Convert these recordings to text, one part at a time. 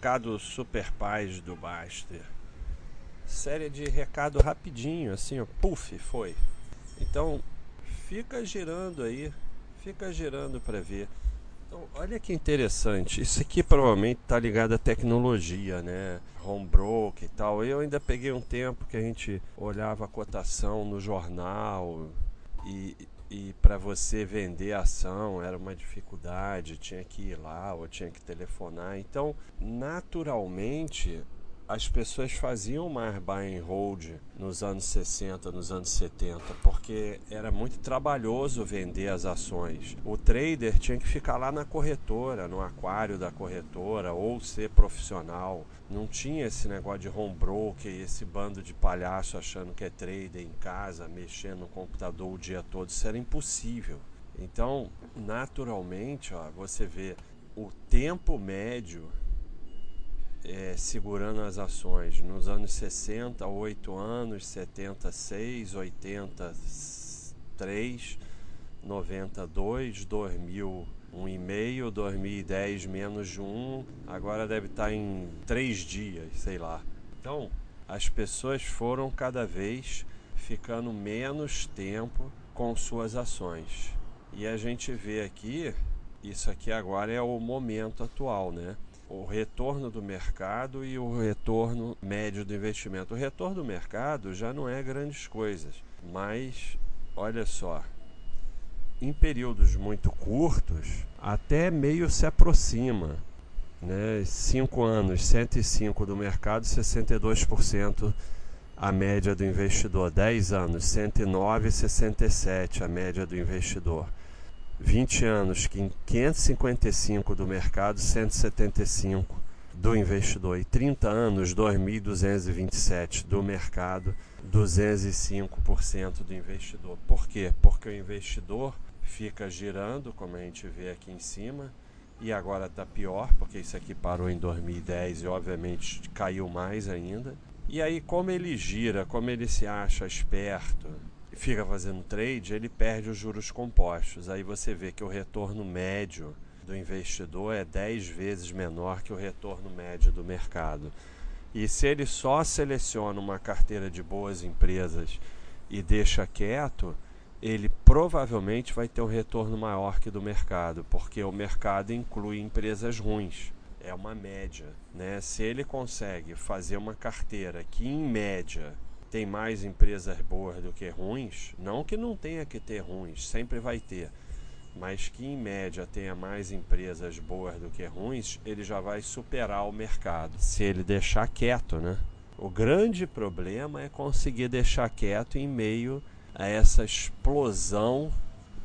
recado super paz do Baster. Série de recado rapidinho, assim, ó, puff, foi. Então, fica girando aí, fica girando para ver. Então, olha que interessante. Isso aqui provavelmente está ligado à tecnologia, né? Home broker e tal. Eu ainda peguei um tempo que a gente olhava a cotação no jornal e, e para você vender a ação era uma dificuldade, tinha que ir lá ou tinha que telefonar. Então, naturalmente, as pessoas faziam mais buy and hold nos anos 60, nos anos 70, porque era muito trabalhoso vender as ações. O trader tinha que ficar lá na corretora, no aquário da corretora, ou ser profissional. Não tinha esse negócio de home broker, esse bando de palhaço achando que é trader em casa, mexendo no computador o dia todo. Isso era impossível. Então, naturalmente, ó, você vê o tempo médio é, segurando as ações. Nos anos 60, 8 anos, 76, 83, 92, 2000, 1,5, 2010 menos de 1, agora deve estar em 3 dias, sei lá. Então, as pessoas foram cada vez ficando menos tempo com suas ações. E a gente vê aqui, isso aqui agora é o momento atual, né? O retorno do mercado e o retorno médio do investimento. O retorno do mercado já não é grandes coisas, mas olha só, em períodos muito curtos, até meio se aproxima. Né? 5 anos, 105 do mercado, 62% a média do investidor. 10 anos, 109, 67 a média do investidor. 20 anos, 555 do mercado, 175 do investidor. E 30 anos, 2.227 do mercado, 205% do investidor. Por quê? Porque o investidor fica girando, como a gente vê aqui em cima, e agora está pior, porque isso aqui parou em 2010 e obviamente caiu mais ainda. E aí, como ele gira, como ele se acha esperto, fica fazendo trade, ele perde os juros compostos. Aí você vê que o retorno médio do investidor é 10 vezes menor que o retorno médio do mercado. E se ele só seleciona uma carteira de boas empresas e deixa quieto, ele provavelmente vai ter um retorno maior que do mercado, porque o mercado inclui empresas ruins. É uma média, né? Se ele consegue fazer uma carteira que em média tem mais empresas boas do que ruins, não que não tenha que ter ruins, sempre vai ter, mas que em média tenha mais empresas boas do que ruins, ele já vai superar o mercado, se ele deixar quieto, né? O grande problema é conseguir deixar quieto em meio a essa explosão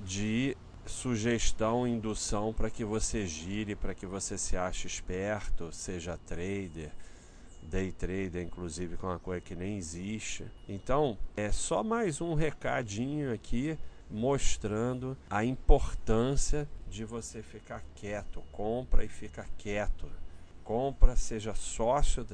de sugestão, indução para que você gire, para que você se ache esperto, seja trader, day trader, inclusive, com uma coisa que nem existe. Então, é só mais um recadinho aqui mostrando a importância de você ficar quieto. Compra e fica quieto. Compra, seja sócio,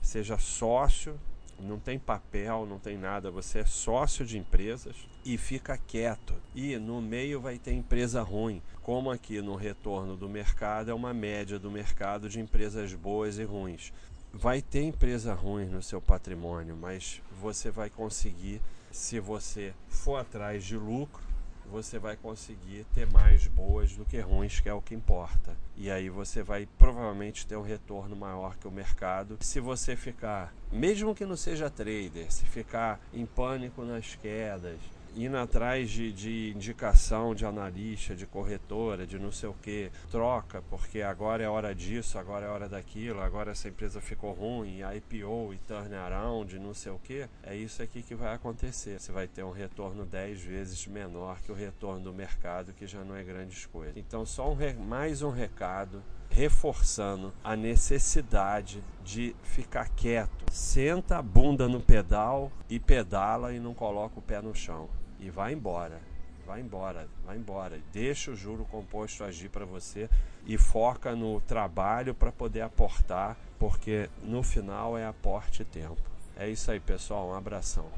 seja sócio, não tem papel, não tem nada, você é sócio de empresas e fica quieto. E no meio vai ter empresa ruim, como aqui no retorno do mercado é uma média do mercado de empresas boas e ruins vai ter empresa ruim no seu patrimônio, mas você vai conseguir, se você for atrás de lucro, você vai conseguir ter mais boas do que ruins, que é o que importa. E aí você vai provavelmente ter um retorno maior que o mercado. Se você ficar, mesmo que não seja trader, se ficar em pânico nas quedas, indo atrás de, de indicação de analista, de corretora, de não sei o que, troca, porque agora é hora disso, agora é hora daquilo, agora essa empresa ficou ruim, IPO e turnaround, não sei o que, é isso aqui que vai acontecer. Você vai ter um retorno 10 vezes menor que o retorno do mercado, que já não é grande coisa. Então, só um mais um recado reforçando a necessidade de ficar quieto. Senta a bunda no pedal e pedala e não coloca o pé no chão e vai embora. Vai embora, vai embora. Deixa o juro composto agir para você e foca no trabalho para poder aportar, porque no final é aporte tempo. É isso aí, pessoal. Um abração.